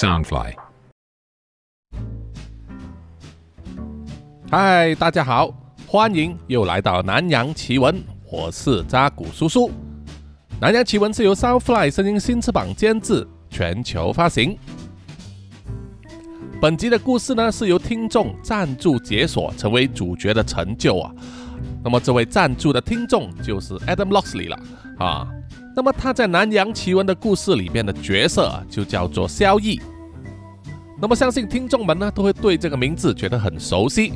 Soundfly。嗨，大家好，欢迎又来到南洋奇闻，我是扎古叔叔。南洋奇闻是由 Soundfly 声音新翅膀监制，全球发行。本集的故事呢，是由听众赞助解锁成为主角的成就啊。那么这位赞助的听众就是 Adam Loxley 了啊。那么他在南洋奇闻的故事里面的角色就叫做萧逸。那么相信听众们呢都会对这个名字觉得很熟悉，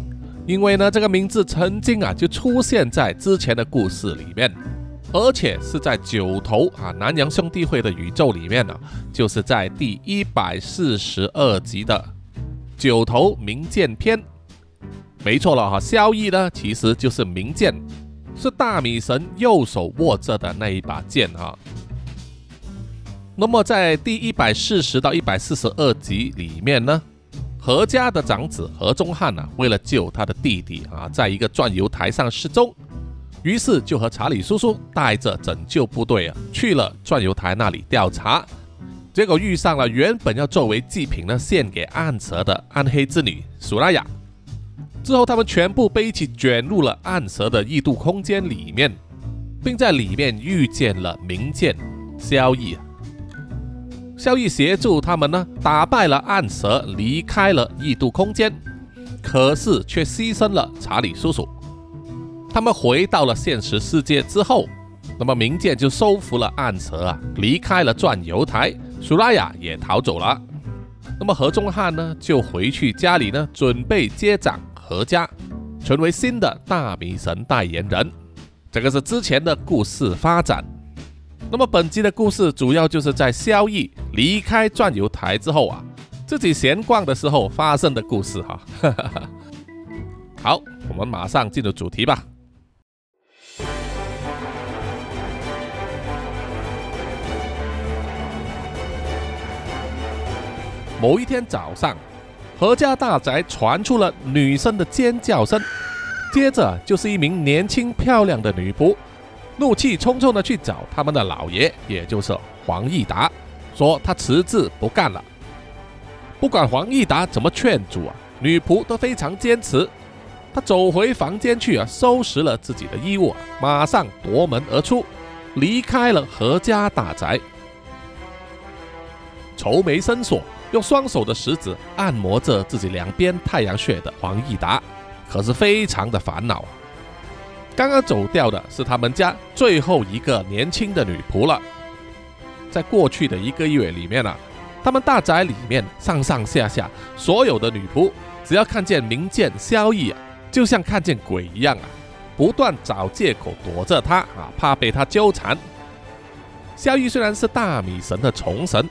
因为呢这个名字曾经啊就出现在之前的故事里面，而且是在九头啊南洋兄弟会的宇宙里面呢，就是在第一百四十二集的九头名剑篇。没错了哈，萧逸呢其实就是名剑，是大米神右手握着的那一把剑哈。那么在第一百四十到一百四十二集里面呢，何家的长子何宗汉呢，为了救他的弟弟啊，在一个转油台上失踪，于是就和查理叔叔带着拯救部队啊，去了转油台那里调查，结果遇上了原本要作为祭品呢献给暗蛇的暗黑之女苏拉雅。之后，他们全部被一起卷入了暗蛇的异度空间里面，并在里面遇见了明剑萧逸。萧逸协助他们呢，打败了暗蛇，离开了异度空间，可是却牺牲了查理叔叔。他们回到了现实世界之后，那么明剑就收服了暗蛇啊，离开了转油台，苏拉雅也逃走了。那么何中汉呢，就回去家里呢，准备接掌。何家成为新的大米神代言人，这个是之前的故事发展。那么本集的故事主要就是在萧逸离开转油台之后啊，自己闲逛的时候发生的故事哈。好，我们马上进入主题吧。某一天早上。何家大宅传出了女生的尖叫声，接着就是一名年轻漂亮的女仆，怒气冲冲的去找他们的老爷，也就是黄义达，说他辞职不干了。不管黄义达怎么劝阻啊，女仆都非常坚持。她走回房间去啊，收拾了自己的衣物，马上夺门而出，离开了何家大宅，愁眉深锁。用双手的食指按摩着自己两边太阳穴的黄义达，可是非常的烦恼。刚刚走掉的是他们家最后一个年轻的女仆了。在过去的一个月里面呢，他们大宅里面上上下下所有的女仆，只要看见明剑萧逸啊，就像看见鬼一样啊，不断找借口躲着他啊，怕被他纠缠。萧逸虽然是大米神的虫神。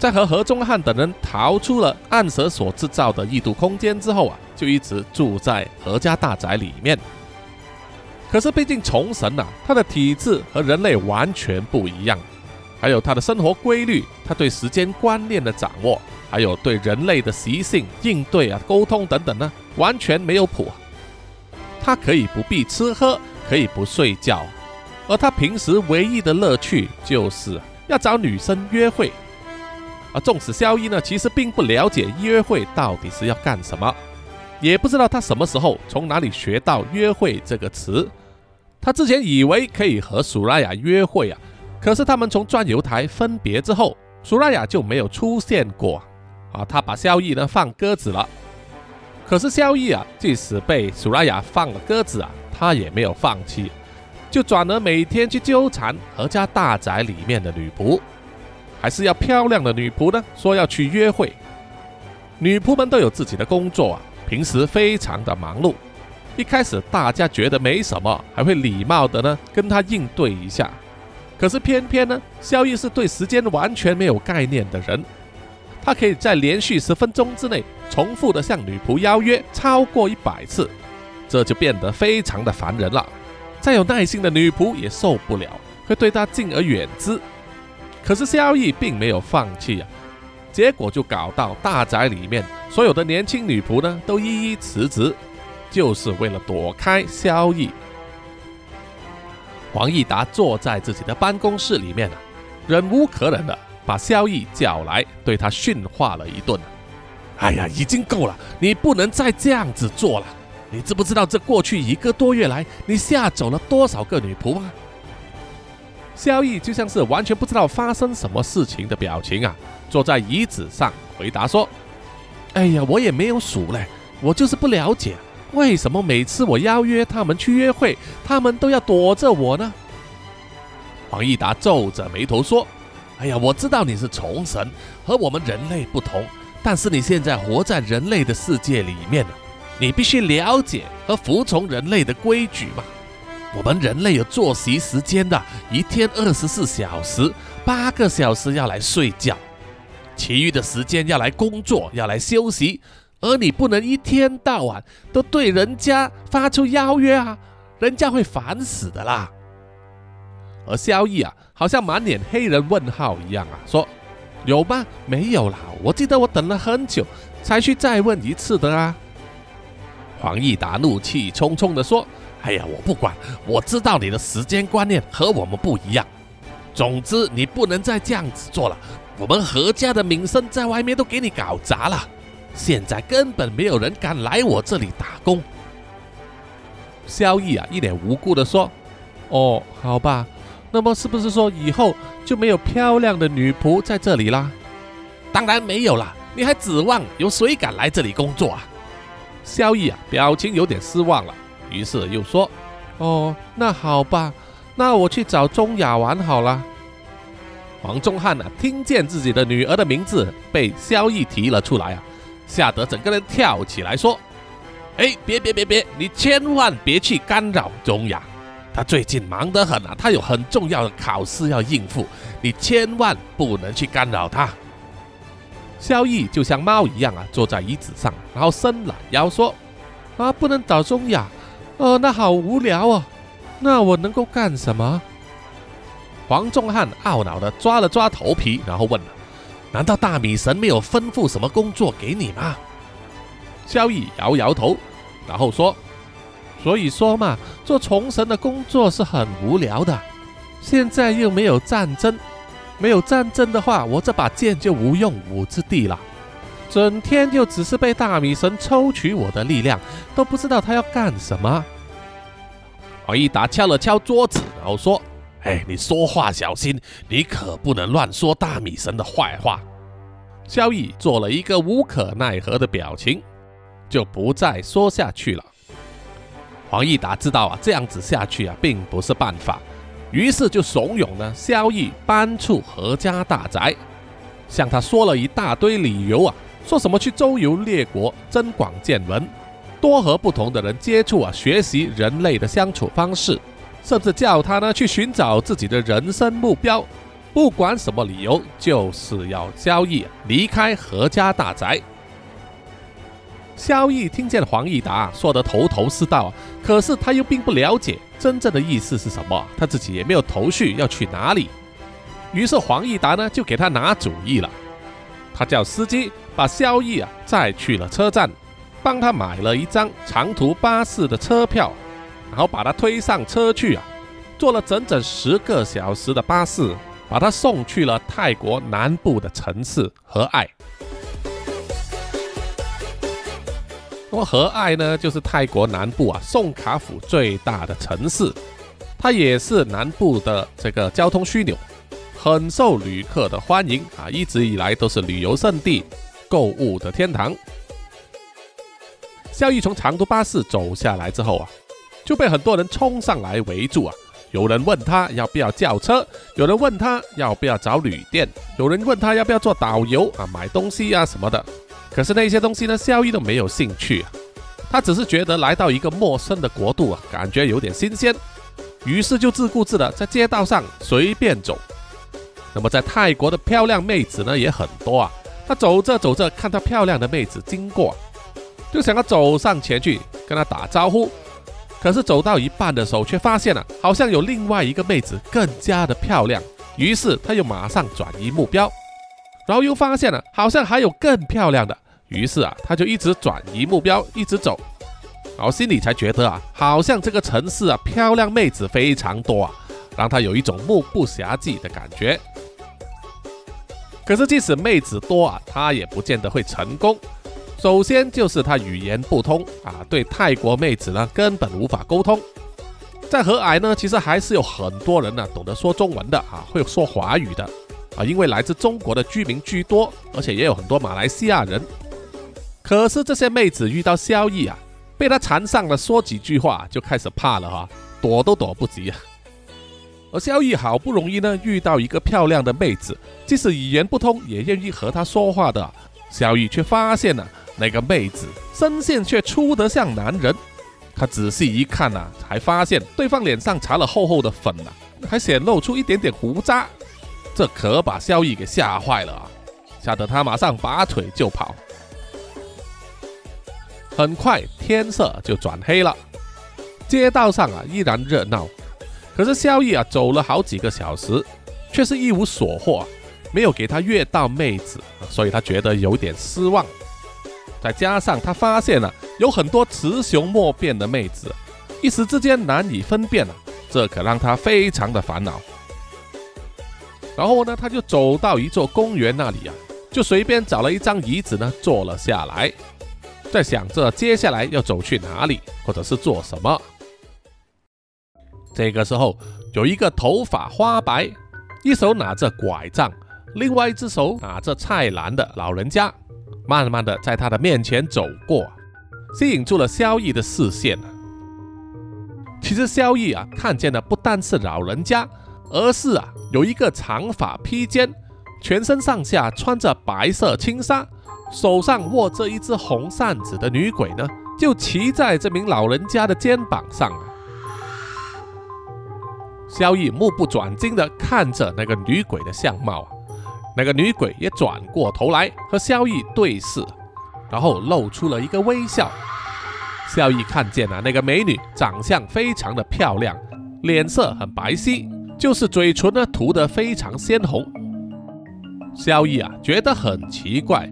在和何中汉等人逃出了暗蛇所制造的异度空间之后啊，就一直住在何家大宅里面。可是毕竟虫神呐，他的体质和人类完全不一样，还有他的生活规律，他对时间观念的掌握，还有对人类的习性应对啊、沟通等等呢，完全没有谱。他可以不必吃喝，可以不睡觉，而他平时唯一的乐趣就是要找女生约会。而纵使萧逸呢，其实并不了解约会到底是要干什么，也不知道他什么时候从哪里学到“约会”这个词。他之前以为可以和苏拉雅约会啊，可是他们从转油台分别之后，苏拉雅就没有出现过啊。他把萧逸呢放鸽子了，可是萧逸啊，即使被苏拉雅放了鸽子啊，他也没有放弃，就转而每天去纠缠何家大宅里面的女仆。还是要漂亮的女仆呢？说要去约会，女仆们都有自己的工作啊，平时非常的忙碌。一开始大家觉得没什么，还会礼貌的呢跟她应对一下。可是偏偏呢，萧逸是对时间完全没有概念的人，他可以在连续十分钟之内重复的向女仆邀约超过一百次，这就变得非常的烦人了。再有耐心的女仆也受不了，会对他敬而远之。可是萧逸并没有放弃啊，结果就搞到大宅里面所有的年轻女仆呢都一一辞职，就是为了躲开萧逸。黄义达坐在自己的办公室里面啊，忍无可忍的把萧逸叫来，对他训话了一顿。哎呀，已经够了，你不能再这样子做了。你知不知道这过去一个多月来，你吓走了多少个女仆吗？萧逸就像是完全不知道发生什么事情的表情啊，坐在椅子上回答说：“哎呀，我也没有数嘞，我就是不了解，为什么每次我邀约他们去约会，他们都要躲着我呢？”黄义达皱着眉头说：“哎呀，我知道你是虫神，和我们人类不同，但是你现在活在人类的世界里面了，你必须了解和服从人类的规矩嘛。”我们人类有作息时间的，一天二十四小时，八个小时要来睡觉，其余的时间要来工作，要来休息。而你不能一天到晚都对人家发出邀约啊，人家会烦死的啦。而萧逸啊，好像满脸黑人问号一样啊，说：“有吗？没有啦，我记得我等了很久才去再问一次的啊。”黄义达怒气冲冲地说。哎呀，我不管，我知道你的时间观念和我们不一样。总之，你不能再这样子做了。我们何家的名声在外面都给你搞砸了，现在根本没有人敢来我这里打工。萧逸啊，一脸无辜的说：“哦，好吧，那么是不是说以后就没有漂亮的女仆在这里啦？”当然没有了，你还指望有谁敢来这里工作啊？萧逸啊，表情有点失望了。于是又说：“哦，那好吧，那我去找钟雅玩好了。”黄忠汉啊，听见自己的女儿的名字被萧逸提了出来啊，吓得整个人跳起来说：“哎，别别别别，你千万别去干扰钟雅，他最近忙得很啊，他有很重要的考试要应付，你千万不能去干扰他。”萧逸就像猫一样啊，坐在椅子上，然后伸懒腰说：“啊，不能找钟雅。”哦，那好无聊哦。那我能够干什么？黄仲汉懊恼地抓了抓头皮，然后问：“难道大米神没有吩咐什么工作给你吗？”萧逸摇摇头，然后说：“所以说嘛，做虫神的工作是很无聊的。现在又没有战争，没有战争的话，我这把剑就无用武之地了。”整天就只是被大米神抽取我的力量，都不知道他要干什么。黄义达敲了敲桌子，然后说：“哎，你说话小心，你可不能乱说大米神的坏话。”萧逸做了一个无可奈何的表情，就不再说下去了。黄义达知道啊，这样子下去啊，并不是办法，于是就怂恿呢萧逸搬出何家大宅，向他说了一大堆理由啊。说什么去周游列国，增广见闻，多和不同的人接触啊，学习人类的相处方式，甚至叫他呢去寻找自己的人生目标。不管什么理由，就是要萧逸离开何家大宅。萧逸听见黄义达说得头头是道，可是他又并不了解真正的意思是什么，他自己也没有头绪要去哪里。于是黄义达呢就给他拿主意了。他叫司机把萧逸啊载去了车站，帮他买了一张长途巴士的车票，然后把他推上车去啊，坐了整整十个小时的巴士，把他送去了泰国南部的城市和爱。那么和爱呢，就是泰国南部啊宋卡府最大的城市，它也是南部的这个交通枢纽。很受旅客的欢迎啊，一直以来都是旅游胜地、购物的天堂。萧逸从长途巴士走下来之后啊，就被很多人冲上来围住啊。有人问他要不要叫车，有人问他要不要找旅店，有人问他要不要做导游啊，买东西啊什么的。可是那些东西呢，萧逸都没有兴趣啊。他只是觉得来到一个陌生的国度啊，感觉有点新鲜，于是就自顾自的在街道上随便走。那么在泰国的漂亮妹子呢也很多啊，他走着走着看到漂亮的妹子经过，就想要走上前去跟她打招呼，可是走到一半的时候却发现了好像有另外一个妹子更加的漂亮，于是他又马上转移目标，然后又发现了好像还有更漂亮的，于是啊他就一直转移目标一直走，然后心里才觉得啊好像这个城市啊漂亮妹子非常多啊，让他有一种目不暇接的感觉。可是即使妹子多啊，他也不见得会成功。首先就是他语言不通啊，对泰国妹子呢根本无法沟通。在和蔼呢，其实还是有很多人呢懂得说中文的啊，会说华语的啊，因为来自中国的居民居多，而且也有很多马来西亚人。可是这些妹子遇到萧逸啊，被他缠上了，说几句话就开始怕了哈，躲都躲不及啊。而萧逸好不容易呢遇到一个漂亮的妹子，即使语言不通，也愿意和他说话的。萧逸却发现了。那个妹子声线却粗得像男人，他仔细一看呐，才发现对方脸上擦了厚厚的粉呐，还显露出一点点胡渣，这可把萧逸给吓坏了啊！吓得他马上拔腿就跑。很快天色就转黑了，街道上啊依然热闹，可是萧逸啊走了好几个小时，却是一无所获，没有给他约到妹子，所以他觉得有点失望。再加上他发现了有很多雌雄莫辨的妹子，一时之间难以分辨了，这可让他非常的烦恼。然后呢，他就走到一座公园那里啊，就随便找了一张椅子呢坐了下来，在想着接下来要走去哪里，或者是做什么。这个时候，有一个头发花白、一手拿着拐杖、另外一只手拿着菜篮的老人家。慢慢的在他的面前走过，吸引住了萧逸的视线。其实萧逸啊，看见的不单是老人家，而是啊，有一个长发披肩、全身上下穿着白色轻纱、手上握着一只红扇子的女鬼呢，就骑在这名老人家的肩膀上啊。萧逸目不转睛的看着那个女鬼的相貌啊。那个女鬼也转过头来和萧逸对视，然后露出了一个微笑。萧逸看见了那个美女，长相非常的漂亮，脸色很白皙，就是嘴唇呢涂得非常鲜红。萧逸啊觉得很奇怪，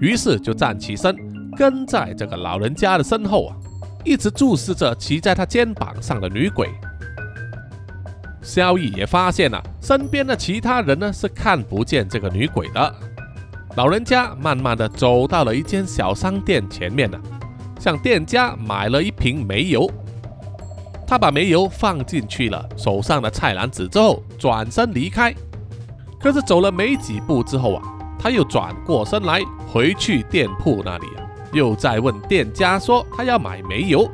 于是就站起身，跟在这个老人家的身后啊，一直注视着骑在他肩膀上的女鬼。萧逸也发现了，身边的其他人呢是看不见这个女鬼的。老人家慢慢的走到了一间小商店前面呢，向店家买了一瓶煤油。他把煤油放进去了手上的菜篮子之后，转身离开。可是走了没几步之后啊，他又转过身来，回去店铺那里啊，又在问店家说他要买煤油。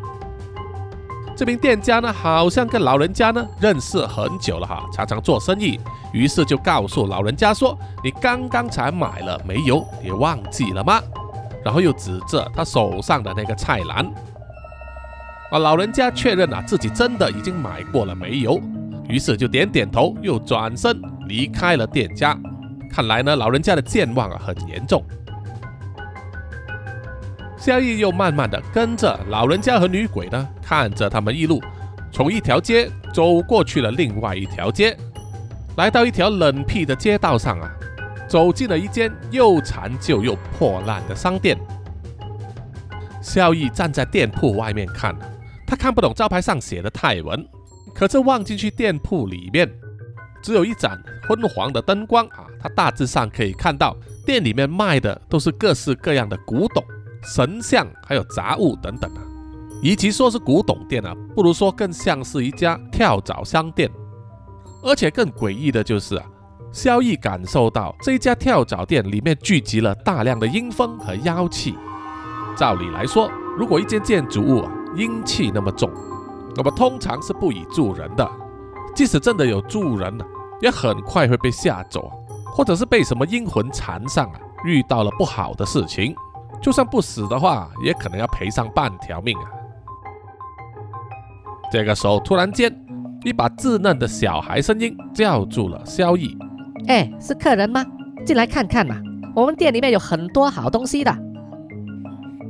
这名店家呢，好像跟老人家呢认识很久了哈，常常做生意，于是就告诉老人家说：“你刚刚才买了煤油，你忘记了吗？”然后又指着他手上的那个菜篮，啊，老人家确认啊自己真的已经买过了煤油，于是就点点头，又转身离开了店家。看来呢，老人家的健忘啊很严重。萧逸又慢慢的跟着老人家和女鬼呢，看着他们一路从一条街走过去了另外一条街，来到一条冷僻的街道上啊，走进了一间又残旧又破烂的商店。萧逸站在店铺外面看，他看不懂招牌上写的泰文，可是望进去店铺里面，只有一盏昏黄的灯光啊，他大致上可以看到店里面卖的都是各式各样的古董。神像还有杂物等等啊，与其说是古董店啊，不如说更像是一家跳蚤商店。而且更诡异的就是啊，萧逸感受到这家跳蚤店里面聚集了大量的阴风和妖气。照理来说，如果一间建筑物啊阴气那么重，那么通常是不宜住人的。即使真的有住人呢，也很快会被吓走，或者是被什么阴魂缠上啊，遇到了不好的事情。就算不死的话，也可能要赔上半条命啊！这个时候，突然间，一把稚嫩的小孩声音叫住了萧逸：“哎，是客人吗？进来看看嘛，我们店里面有很多好东西的。”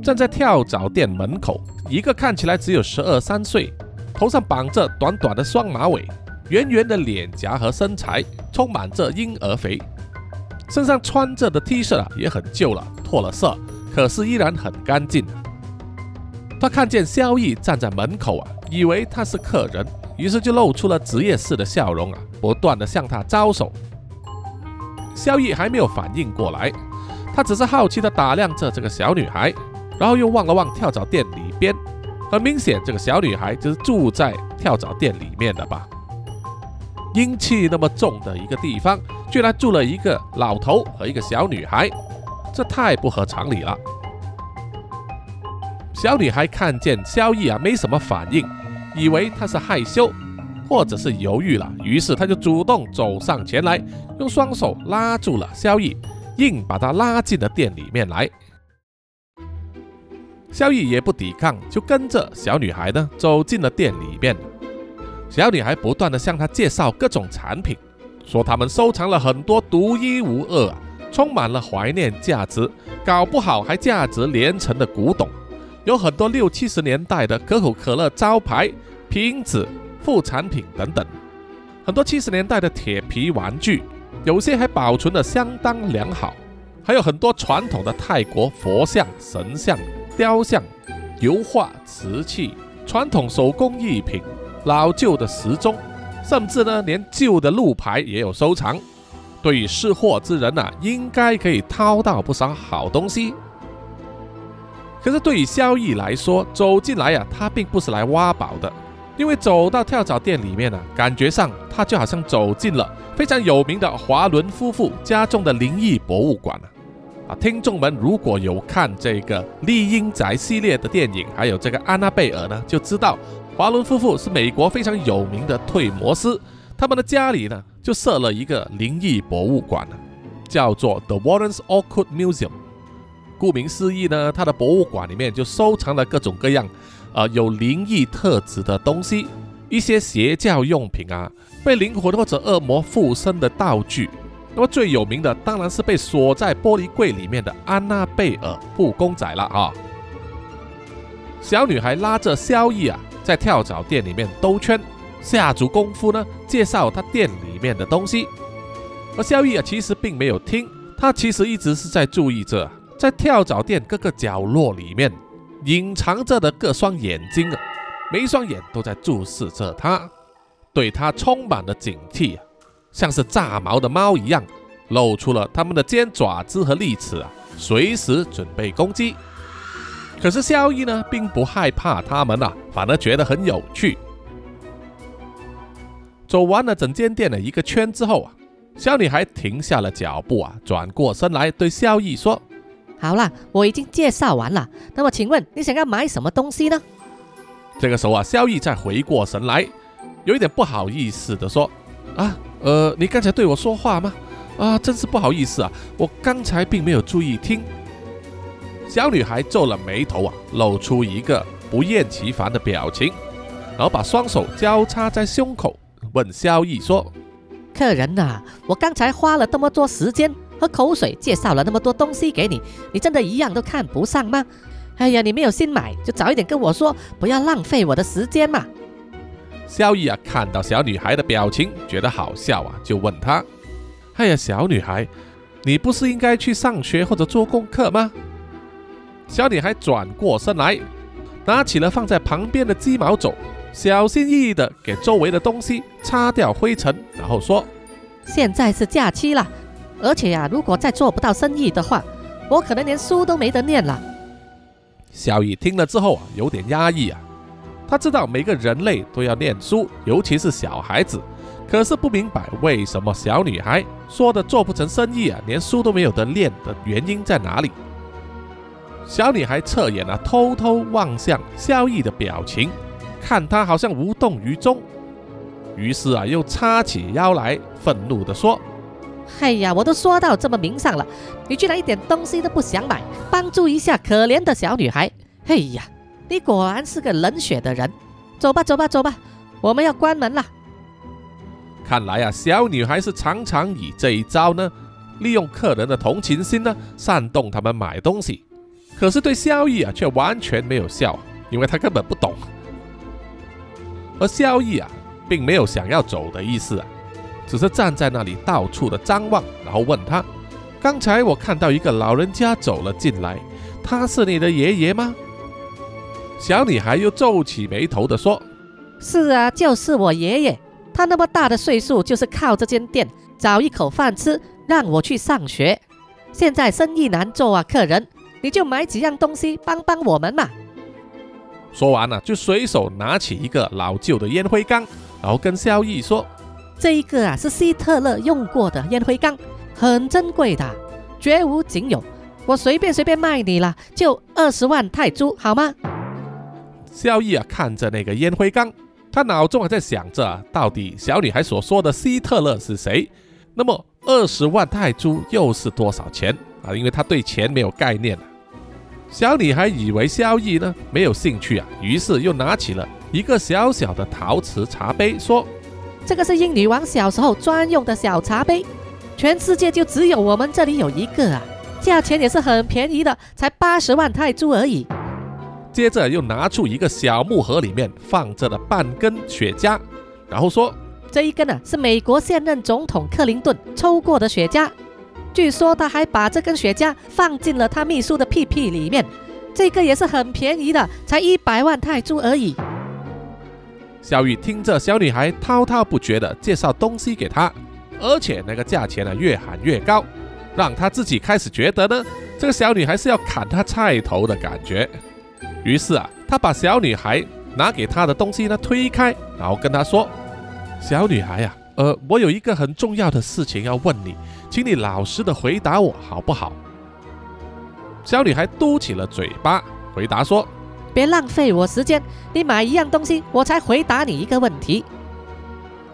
站在跳蚤店门口，一个看起来只有十二三岁，头上绑着短短的双马尾，圆圆的脸颊和身材充满着婴儿肥，身上穿着的 T 恤啊也很旧了，脱了色。可是依然很干净。他看见萧逸站在门口啊，以为他是客人，于是就露出了职业式的笑容啊，不断的向他招手。萧逸还没有反应过来，他只是好奇的打量着这个小女孩，然后又望了望跳蚤店里边。很明显，这个小女孩就是住在跳蚤店里面的吧？阴气那么重的一个地方，居然住了一个老头和一个小女孩，这太不合常理了。小女孩看见萧逸啊，没什么反应，以为他是害羞。或者是犹豫了，于是他就主动走上前来，用双手拉住了萧逸，硬把他拉进了店里面来。萧逸也不抵抗，就跟着小女孩呢走进了店里面。小女孩不断的向他介绍各种产品，说他们收藏了很多独一无二、充满了怀念价值，搞不好还价值连城的古董，有很多六七十年代的可口可乐招牌瓶子。副产品等等，很多七十年代的铁皮玩具，有些还保存的相当良好，还有很多传统的泰国佛像、神像、雕像、油画、瓷器、传统手工艺品、老旧的时钟，甚至呢，连旧的路牌也有收藏。对于识货之人呐，应该可以掏到不少好东西。可是对于萧逸来说，走进来呀，他并不是来挖宝的。因为走到跳蚤店里面呢，感觉上他就好像走进了非常有名的华伦夫妇家中的灵异博物馆了。啊，听众们如果有看这个丽英宅系列的电影，还有这个安娜贝尔呢，就知道华伦夫妇是美国非常有名的退魔师，他们的家里呢就设了一个灵异博物馆叫做 The Warrens Occult Museum。顾名思义呢，他的博物馆里面就收藏了各种各样。啊，有灵异特质的东西，一些邪教用品啊，被灵魂或者恶魔附身的道具。那么最有名的当然是被锁在玻璃柜里面的安娜贝尔布公仔了啊。小女孩拉着萧逸啊，在跳蚤店里面兜圈，下足功夫呢，介绍他店里面的东西。而萧逸啊，其实并没有听，他其实一直是在注意着，在跳蚤店各个角落里面。隐藏着的各双眼睛啊，每一双眼都在注视着他，对他充满了警惕啊，像是炸毛的猫一样，露出了他们的尖爪子和利齿啊，随时准备攻击。可是萧逸呢，并不害怕他们啊，反而觉得很有趣。走完了整间店的一个圈之后啊，小女孩停下了脚步啊，转过身来对萧逸说。好了，我已经介绍完了。那么，请问你想要买什么东西呢？这个时候啊，萧逸再回过神来，有一点不好意思的说：“啊，呃，你刚才对我说话吗？啊，真是不好意思啊，我刚才并没有注意听。”小女孩皱了眉头啊，露出一个不厌其烦的表情，然后把双手交叉在胸口，问萧逸说：“客人呐，我刚才花了那么多时间。”和口水，介绍了那么多东西给你，你真的一样都看不上吗？哎呀，你没有心买，就早一点跟我说，不要浪费我的时间嘛。萧逸啊，看到小女孩的表情，觉得好笑啊，就问她：“哎呀，小女孩，你不是应该去上学或者做功课吗？”小女孩转过身来，拿起了放在旁边的鸡毛帚，小心翼翼地给周围的东西擦掉灰尘，然后说：“现在是假期了。”而且呀，如果再做不到生意的话，我可能连书都没得念了。小乙听了之后啊，有点压抑啊。他知道每个人类都要念书，尤其是小孩子，可是不明白为什么小女孩说的做不成生意啊，连书都没有得念的原因在哪里？小女孩侧眼啊，偷偷望向萧逸的表情，看他好像无动于衷，于是啊，又叉起腰来，愤怒地说。哎呀，我都说到这么明上了，你居然一点东西都不想买，帮助一下可怜的小女孩。哎呀，你果然是个冷血的人。走吧，走吧，走吧，我们要关门了。看来啊，小女孩是常常以这一招呢，利用客人的同情心呢，煽动他们买东西。可是对萧逸啊，却完全没有效，因为他根本不懂。而萧逸啊，并没有想要走的意思啊。只是站在那里到处的张望，然后问他：“刚才我看到一个老人家走了进来，他是你的爷爷吗？”小女孩又皱起眉头的说：“是啊，就是我爷爷。他那么大的岁数，就是靠这间店找一口饭吃，让我去上学。现在生意难做啊，客人，你就买几样东西帮帮我们嘛。说完了，就随手拿起一个老旧的烟灰缸，然后跟萧逸说：“这一个啊，是希特勒用过的烟灰缸，很珍贵的，绝无仅有。我随便随便卖你了，就二十万泰铢，好吗？”萧逸啊，看着那个烟灰缸，他脑中还在想着，到底小女孩所说的希特勒是谁？那么二十万泰铢又是多少钱啊？因为他对钱没有概念小女孩以为萧逸呢没有兴趣啊，于是又拿起了一个小小的陶瓷茶杯，说：“这个是英女王小时候专用的小茶杯，全世界就只有我们这里有一个啊，价钱也是很便宜的，才八十万泰铢而已。”接着又拿出一个小木盒，里面放着的半根雪茄，然后说：“这一根呢是美国现任总统克林顿抽过的雪茄，据说他还把这根雪茄放进了他秘书的屁屁里面。这个也是很便宜的，才一百万泰铢而已。”小雨听着小女孩滔滔不绝的介绍东西给他，而且那个价钱呢越喊越高，让他自己开始觉得呢，这个小女孩是要砍他菜头的感觉。于是啊，他把小女孩拿给他的东西呢推开，然后跟她说：“小女孩呀，呃，我有一个很重要的事情要问你，请你老实的回答我好不好？”小女孩嘟起了嘴巴，回答说：“别浪费我时间，你买一样东西，我才回答你一个问题。”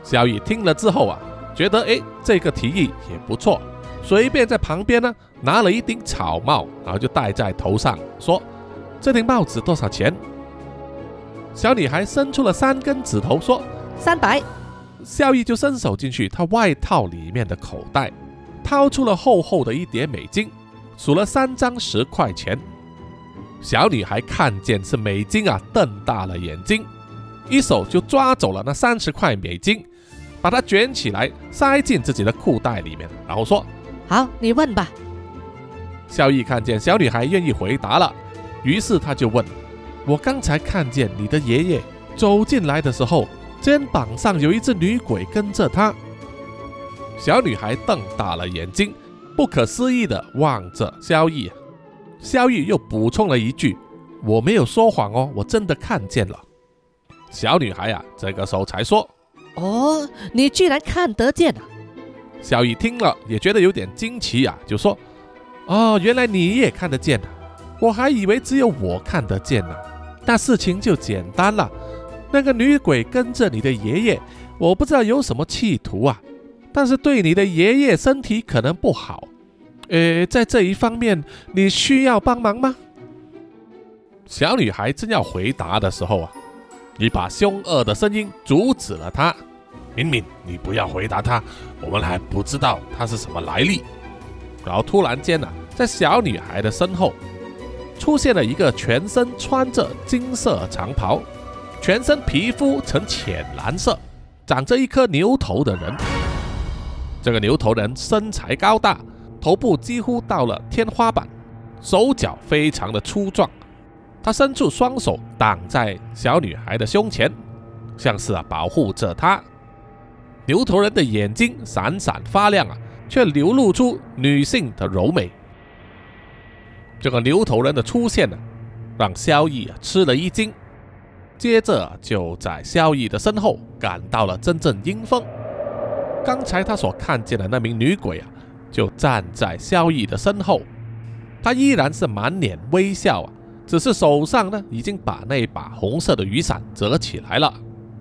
小雨听了之后啊，觉得哎，这个提议也不错，随便在旁边呢拿了一顶草帽，然后就戴在头上，说。这顶帽子多少钱？小女孩伸出了三根指头，说：“三百。”小雨就伸手进去她外套里面的口袋，掏出了厚厚的一叠美金，数了三张十块钱。小女孩看见是美金啊，瞪大了眼睛，一手就抓走了那三十块美金，把它卷起来塞进自己的裤袋里面，然后说：“好，你问吧。”萧逸看见小女孩愿意回答了。于是他就问：“我刚才看见你的爷爷走进来的时候，肩膀上有一只女鬼跟着他。”小女孩瞪大了眼睛，不可思议地望着萧逸。萧逸又补充了一句：“我没有说谎哦，我真的看见了。”小女孩啊，这个时候才说：“哦，你居然看得见啊！”萧逸听了也觉得有点惊奇啊，就说：“哦，原来你也看得见啊。”我还以为只有我看得见呢，那事情就简单了。那个女鬼跟着你的爷爷，我不知道有什么企图啊，但是对你的爷爷身体可能不好。呃，在这一方面，你需要帮忙吗？小女孩正要回答的时候啊，你把凶恶的声音阻止了她。敏敏，你不要回答她，我们还不知道她是什么来历。然后突然间呢，在小女孩的身后。出现了一个全身穿着金色长袍、全身皮肤呈浅蓝色、长着一颗牛头的人。这个牛头人身材高大，头部几乎到了天花板，手脚非常的粗壮。他伸出双手挡在小女孩的胸前，像是啊保护着她。牛头人的眼睛闪闪发亮啊，却流露出女性的柔美。这个牛头人的出现呢，让萧逸啊吃了一惊，接着就在萧逸的身后感到了阵阵阴风。刚才他所看见的那名女鬼啊，就站在萧逸的身后，她依然是满脸微笑啊，只是手上呢已经把那把红色的雨伞折起来了，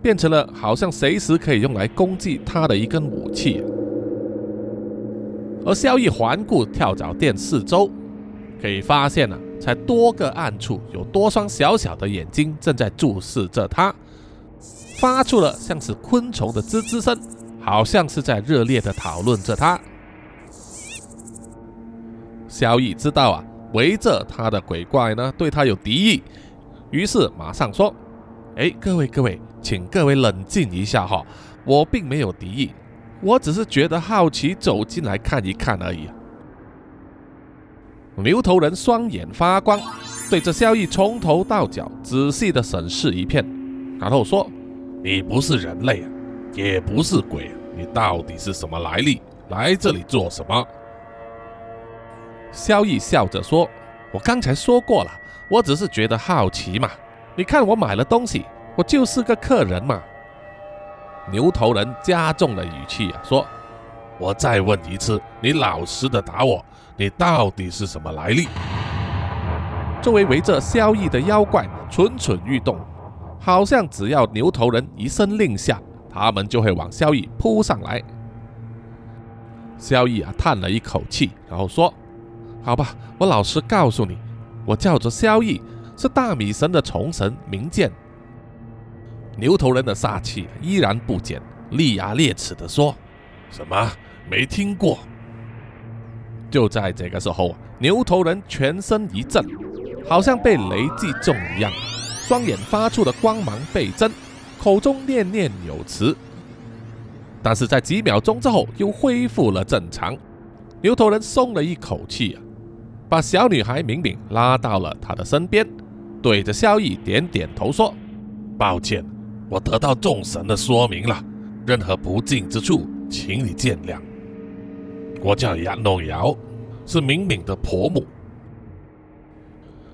变成了好像随时可以用来攻击他的一根武器。而萧逸环顾跳蚤店四周。可以发现呢，在多个暗处有多双小小的眼睛正在注视着他，发出了像是昆虫的吱吱声，好像是在热烈的讨论着他。萧逸知道啊，围着他的鬼怪呢对他有敌意，于是马上说：“哎，各位各位，请各位冷静一下哈，我并没有敌意，我只是觉得好奇，走进来看一看而已。”牛头人双眼发光，对着萧逸从头到脚仔细的审视一片，然后说：“你不是人类啊，也不是鬼，你到底是什么来历？来这里做什么？”萧逸笑着说：“我刚才说过了，我只是觉得好奇嘛。你看我买了东西，我就是个客人嘛。”牛头人加重了语气啊，说：“我再问一次，你老实的答我，你到底是什么来历？”周围围着萧逸的妖怪蠢蠢欲动，好像只要牛头人一声令下，他们就会往萧逸扑上来。萧逸啊，叹了一口气，然后说：“好吧，我老实告诉你，我叫做萧逸，是大米神的虫神明剑。”牛头人的煞气依然不减，厉牙咧齿地说：“什么？没听过？”就在这个时候，牛头人全身一震，好像被雷击中一样，双眼发出的光芒倍增，口中念念有词。但是在几秒钟之后，又恢复了正常。牛头人松了一口气啊，把小女孩敏敏拉到了他的身边，对着萧逸点点头说：“抱歉。”我得到众神的说明了，任何不敬之处，请你见谅。我叫杨龙瑶，是敏敏的婆母。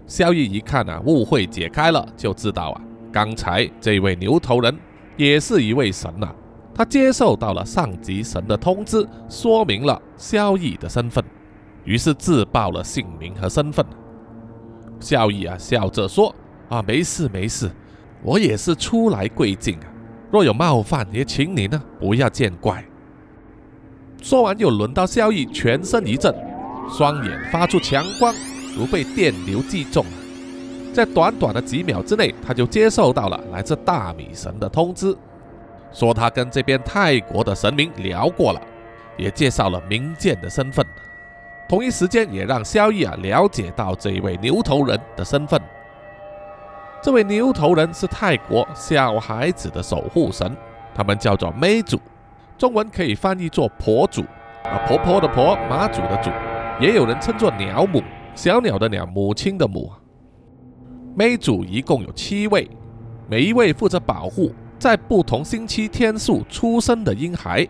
萧逸一看啊，误会解开了，就知道啊，刚才这位牛头人也是一位神呐。他接受到了上级神的通知，说明了萧逸的身份，于是自报了姓名和身份。萧逸啊，笑着说：“啊，没事没事。”我也是初来贵境啊，若有冒犯，也请你呢不要见怪。说完，又轮到萧逸全身一震，双眼发出强光，如被电流击中。在短短的几秒之内，他就接受到了来自大米神的通知，说他跟这边泰国的神明聊过了，也介绍了明剑的身份。同一时间，也让萧逸啊了解到这一位牛头人的身份。这位牛头人是泰国小孩子的守护神，他们叫做妹祖，中文可以翻译作婆祖啊，婆婆的婆，妈祖的祖，也有人称作鸟母，小鸟的鸟，母亲的母。每组一共有七位，每一位负责保护在不同星期天数出生的婴孩。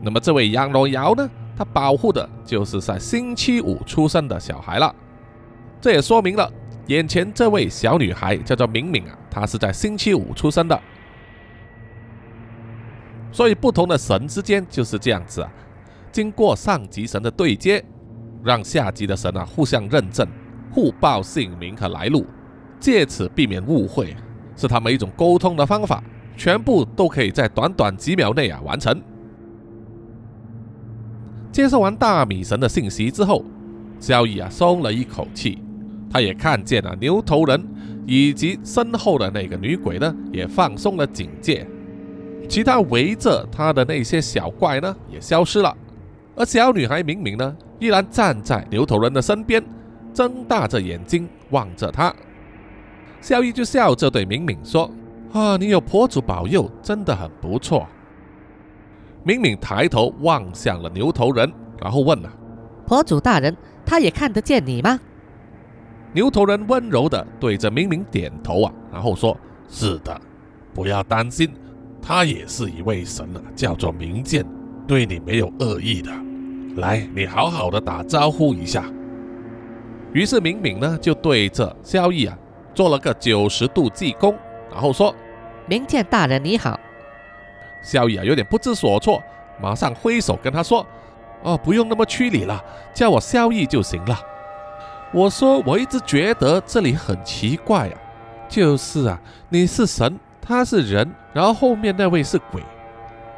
那么这位杨龙瑶呢，他保护的就是在星期五出生的小孩了，这也说明了。眼前这位小女孩叫做敏敏啊，她是在星期五出生的，所以不同的神之间就是这样子啊，经过上级神的对接，让下级的神啊互相认证，互报姓名和来路，借此避免误会，是他们一种沟通的方法，全部都可以在短短几秒内啊完成。接受完大米神的信息之后，萧逸啊松了一口气。他也看见了牛头人以及身后的那个女鬼呢，也放松了警戒。其他围着他的那些小怪呢，也消失了。而小女孩明明呢，依然站在牛头人的身边，睁大着眼睛望着他。萧逸就笑着对敏敏说：“啊，你有婆祖保佑，真的很不错。”敏敏抬头望向了牛头人，然后问了：“婆祖大人，他也看得见你吗？”牛头人温柔的对着敏敏点头啊，然后说：“是的，不要担心，他也是一位神啊，叫做明剑，对你没有恶意的。来，你好好的打招呼一下。”于是敏敏呢就对着萧逸啊做了个九十度鞠躬，然后说：“明剑大人你好。”萧逸啊有点不知所措，马上挥手跟他说：“哦，不用那么屈礼了，叫我萧逸就行了。”我说，我一直觉得这里很奇怪啊，就是啊，你是神，他是人，然后后面那位是鬼，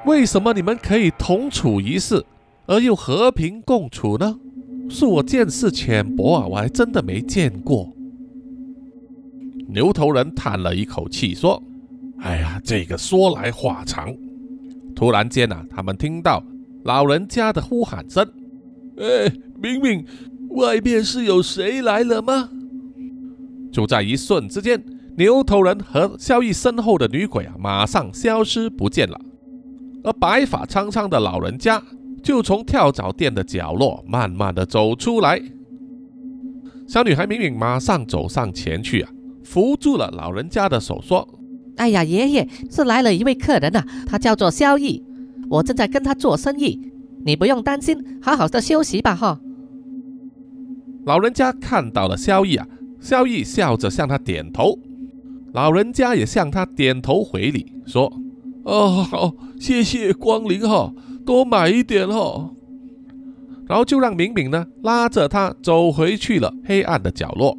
为什么你们可以同处一室，而又和平共处呢？恕我见识浅薄啊，我还真的没见过。牛头人叹了一口气说：“哎呀，这个说来话长。”突然间啊，他们听到老人家的呼喊声：“哎，明明。”外面是有谁来了吗？就在一瞬之间，牛头人和萧逸身后的女鬼啊，马上消失不见了。而白发苍苍的老人家就从跳蚤店的角落慢慢的走出来。小女孩明明马上走上前去啊，扶住了老人家的手，说：“哎呀，爷爷，是来了一位客人呐，他叫做萧逸，我正在跟他做生意，你不用担心，好好的休息吧，哈。老人家看到了萧逸啊，萧逸笑着向他点头，老人家也向他点头回礼，说：“哦，好，谢谢光临哈，多买一点哈。”然后就让敏敏呢拉着他走回去了黑暗的角落。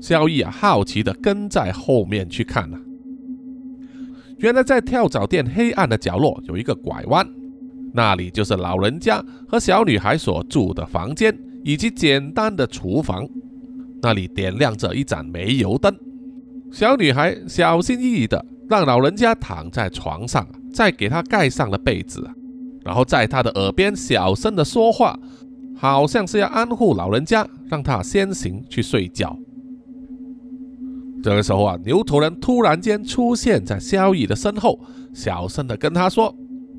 萧逸啊，好奇的跟在后面去看呢。原来在跳蚤店黑暗的角落有一个拐弯，那里就是老人家和小女孩所住的房间。以及简单的厨房，那里点亮着一盏煤油灯。小女孩小心翼翼地让老人家躺在床上，再给他盖上了被子，然后在他的耳边小声地说话，好像是要安抚老人家，让他先行去睡觉。这个时候啊，牛头人突然间出现在萧逸的身后，小声的跟他说：“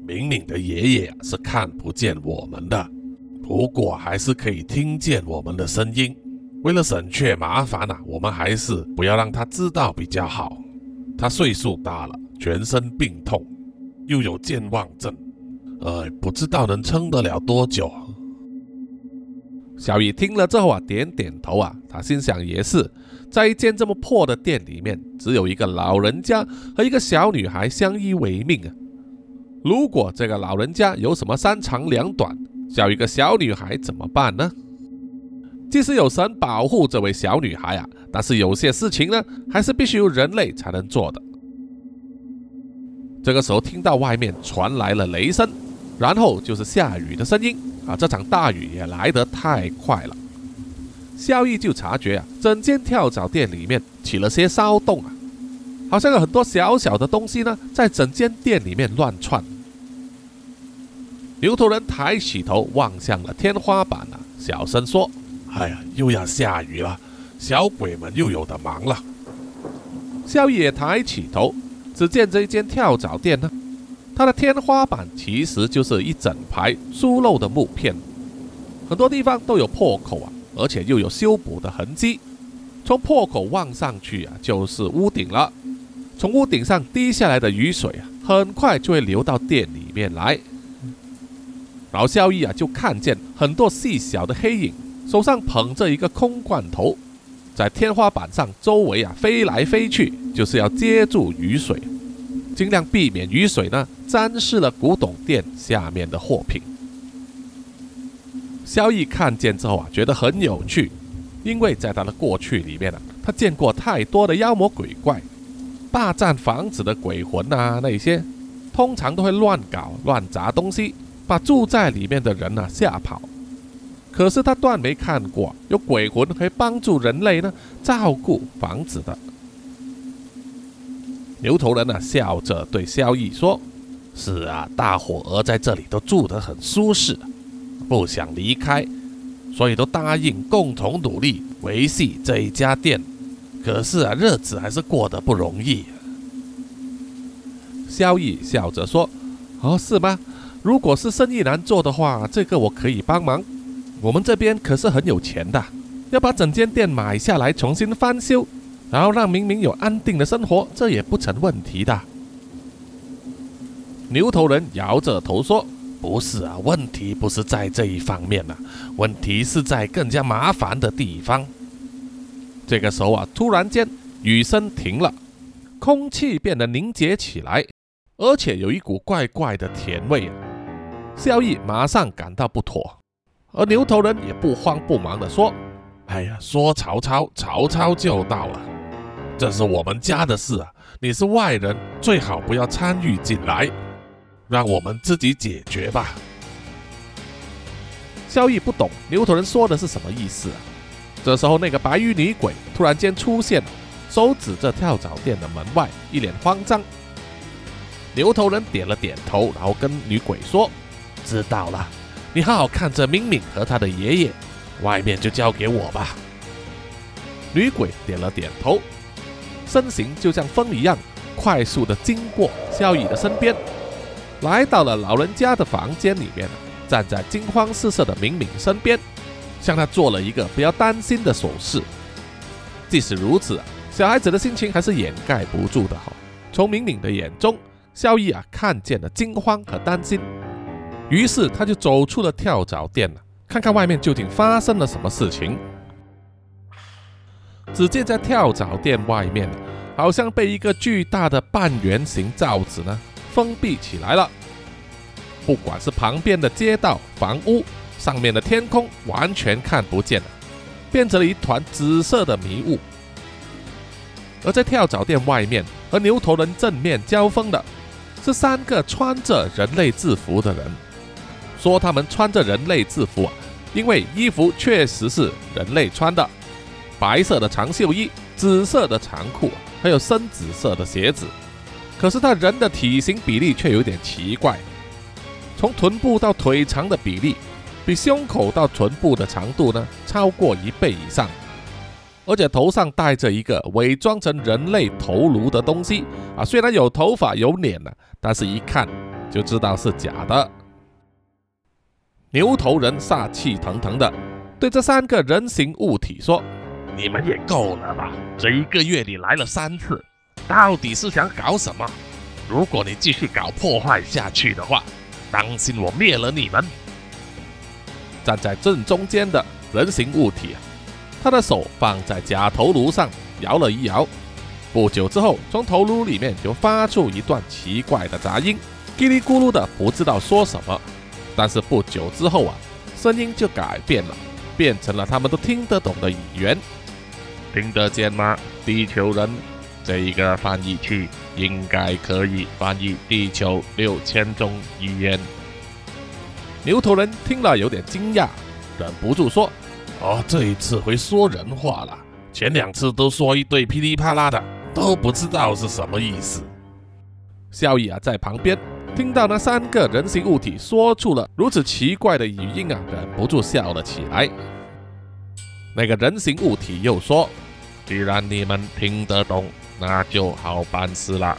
明明的爷爷是看不见我们的。”不过还是可以听见我们的声音。为了省却麻烦呐，我们还是不要让他知道比较好。他岁数大了，全身病痛，又有健忘症，呃，不知道能撑得了多久。小雨听了之后啊，点点头啊，他心想也是，在一间这么破的店里面，只有一个老人家和一个小女孩相依为命啊。如果这个老人家有什么三长两短，叫一个小女孩怎么办呢？即使有神保护这位小女孩啊，但是有些事情呢，还是必须由人类才能做的。这个时候，听到外面传来了雷声，然后就是下雨的声音啊！这场大雨也来得太快了。萧逸就察觉啊，整间跳蚤店里面起了些骚动啊，好像有很多小小的东西呢，在整间店里面乱窜。牛头人抬起头望向了天花板啊，小声说：“哎呀，又要下雨了，小鬼们又有的忙了。”萧野抬起头，只见这一间跳蚤店呢，它的天花板其实就是一整排疏漏的木片，很多地方都有破口啊，而且又有修补的痕迹。从破口望上去啊，就是屋顶了。从屋顶上滴下来的雨水啊，很快就会流到店里面来。老肖一啊，就看见很多细小的黑影，手上捧着一个空罐头，在天花板上周围啊飞来飞去，就是要接住雨水，尽量避免雨水呢沾湿了古董店下面的货品。萧逸看见之后啊，觉得很有趣，因为在他的过去里面啊，他见过太多的妖魔鬼怪，霸占房子的鬼魂啊，那些通常都会乱搞乱砸东西。把住在里面的人呢吓跑，可是他断没看过有鬼魂会帮助人类呢照顾房子的。牛头人呢笑着对萧逸说：“是啊，大伙儿在这里都住得很舒适，不想离开，所以都答应共同努力维系这一家店。可是啊，日子还是过得不容易。”萧逸笑着说：“哦，是吗？”如果是生意难做的话，这个我可以帮忙。我们这边可是很有钱的，要把整间店买下来，重新翻修，然后让明明有安定的生活，这也不成问题的。牛头人摇着头说：“不是啊，问题不是在这一方面啊，问题是在更加麻烦的地方。”这个时候啊，突然间雨声停了，空气变得凝结起来，而且有一股怪怪的甜味啊。萧逸马上感到不妥，而牛头人也不慌不忙地说：“哎呀，说曹操，曹操就到了。这是我们家的事啊，你是外人，最好不要参与进来，让我们自己解决吧。”萧逸不懂牛头人说的是什么意思。这时候，那个白衣女鬼突然间出现，手指着跳蚤店的门外，一脸慌张。牛头人点了点头，然后跟女鬼说。知道了，你好好看着明明和他的爷爷，外面就交给我吧。女鬼点了点头，身形就像风一样，快速的经过萧逸的身边，来到了老人家的房间里面，站在惊慌失色的敏敏身边，向他做了一个不要担心的手势。即使如此，小孩子的心情还是掩盖不住的。哈，从敏敏的眼中，萧逸啊看见了惊慌和担心。于是他就走出了跳蚤店了，看看外面究竟发生了什么事情。只见在跳蚤店外面，好像被一个巨大的半圆形罩子呢封闭起来了。不管是旁边的街道、房屋，上面的天空，完全看不见了，变成了一团紫色的迷雾。而在跳蚤店外面和牛头人正面交锋的，是三个穿着人类制服的人。说他们穿着人类制服啊，因为衣服确实是人类穿的，白色的长袖衣、紫色的长裤，还有深紫色的鞋子。可是他人的体型比例却有点奇怪，从臀部到腿长的比例，比胸口到臀部的长度呢超过一倍以上。而且头上戴着一个伪装成人类头颅的东西啊，虽然有头发有脸呢，但是一看就知道是假的。牛头人煞气腾腾的对这三个人形物体说：“你们也够了吧？这一个月里来了三次，到底是想搞什么？如果你继续搞破坏下去的话，当心我灭了你们！”站在正中间的人形物体啊。他的手放在假头颅上，摇了一摇。不久之后，从头颅里面就发出一段奇怪的杂音，叽里咕噜的，不知道说什么。但是不久之后啊，声音就改变了，变成了他们都听得懂的语言。听得见吗，地球人？这一个翻译器应该可以翻译地球六千种语言。牛头人听了有点惊讶，忍不住说。哦，这一次会说人话了，前两次都说一堆噼里啪啦的，都不知道是什么意思。萧逸啊，在旁边听到那三个人形物体说出了如此奇怪的语音啊，忍不住笑了起来。那个人形物体又说：“既然你们听得懂，那就好办事了。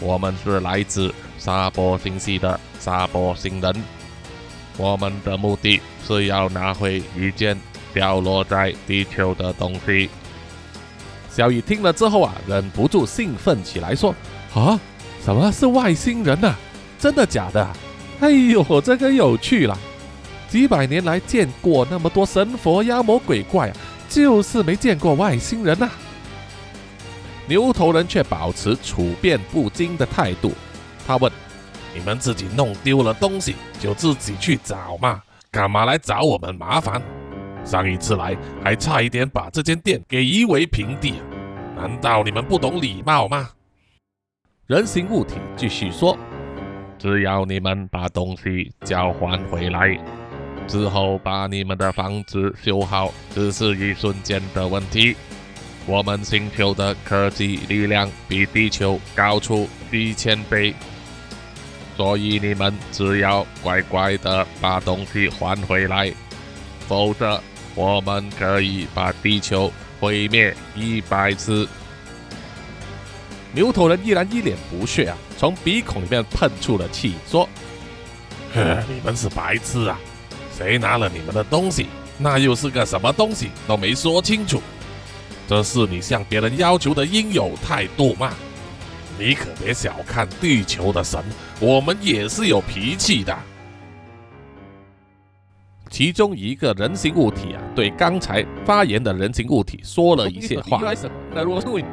我们是来自沙波星系的沙波星人，我们的目的是要拿回一件。”掉落在地球的东西。小雨听了之后啊，忍不住兴奋起来，说：“啊，什么是外星人呐？真的假的？哎呦，这个有趣了！几百年来见过那么多神佛妖魔鬼怪啊，就是没见过外星人呐。”牛头人却保持处变不惊的态度。他问：“你们自己弄丢了东西，就自己去找嘛，干嘛来找我们麻烦？”上一次来还差一点把这间店给夷为平地，难道你们不懂礼貌吗？人形物体继续说：“只要你们把东西交还回来，之后把你们的房子修好，只是一瞬间的问题。我们星球的科技力量比地球高出一千倍，所以你们只要乖乖的把东西还回来，否则。”我们可以把地球毁灭一百次。牛头人依然一脸不屑啊，从鼻孔里面喷出了气，说：“ 你们是白痴啊！谁拿了你们的东西？那又是个什么东西？都没说清楚。这是你向别人要求的应有态度吗？你可别小看地球的神，我们也是有脾气的。”其中一个人形物体啊，对刚才发言的人形物体说了一些话，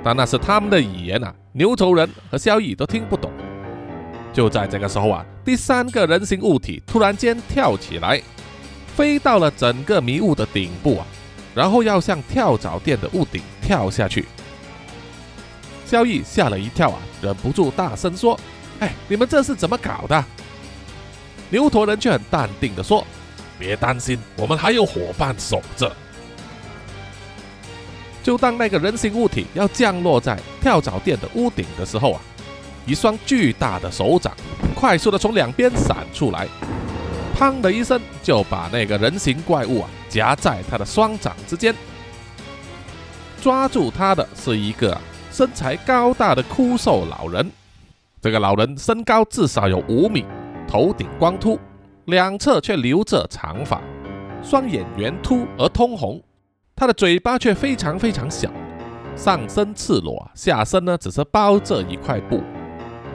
但那是他们的语言啊，牛头人和萧逸都听不懂。就在这个时候啊，第三个人形物体突然间跳起来，飞到了整个迷雾的顶部啊，然后要向跳蚤店的屋顶跳下去。萧逸吓了一跳啊，忍不住大声说：“哎，你们这是怎么搞的？”牛头人却很淡定的说。别担心，我们还有伙伴守着。就当那个人形物体要降落在跳蚤店的屋顶的时候啊，一双巨大的手掌快速的从两边闪出来，砰的一声就把那个人形怪物啊夹在他的双掌之间。抓住他的是一个身材高大的枯瘦老人，这个老人身高至少有五米，头顶光秃。两侧却留着长发，双眼圆凸而通红，他的嘴巴却非常非常小，上身赤裸，下身呢只是包着一块布，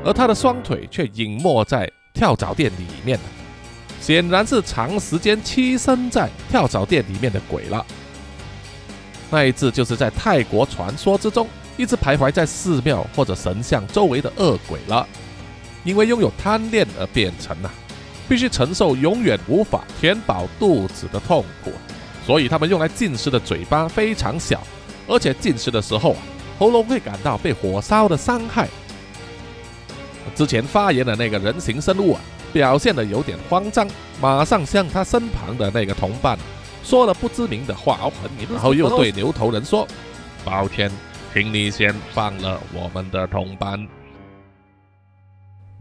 而他的双腿却隐没在跳蚤店里面，显然是长时间栖身在跳蚤店里面的鬼了。那一只就是在泰国传说之中一直徘徊在寺庙或者神像周围的恶鬼了，因为拥有贪恋而变成呐，必须承受永远无法填饱肚子的痛苦，所以他们用来进食的嘴巴非常小，而且进食的时候啊，喉咙会感到被火烧的伤害。之前发言的那个人形生物啊，表现的有点慌张，马上向他身旁的那个同伴说了不知名的话，然后又对牛头人说：“抱歉，请你先放了我们的同伴。”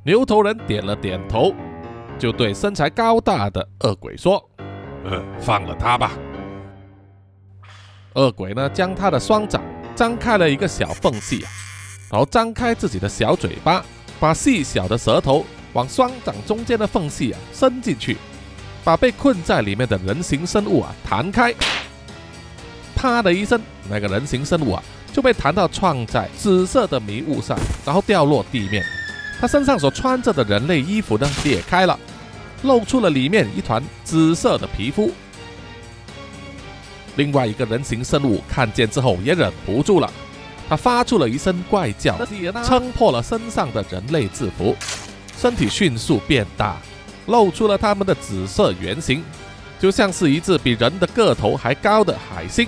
牛头人点了点头，就对身材高大的恶鬼说：“呃，放了他吧。”恶鬼呢，将他的双掌张开了一个小缝隙，然后张开自己的小嘴巴。把细小的舌头往双掌中间的缝隙啊伸进去，把被困在里面的人形生物啊弹开。啪的一声，那个人形生物啊就被弹到撞在紫色的迷雾上，然后掉落地面。他身上所穿着的人类衣服呢裂开了，露出了里面一团紫色的皮肤。另外一个人形生物看见之后也忍不住了。他发出了一声怪叫，撑破了身上的人类制服，身体迅速变大，露出了他们的紫色原型，就像是一只比人的个头还高的海星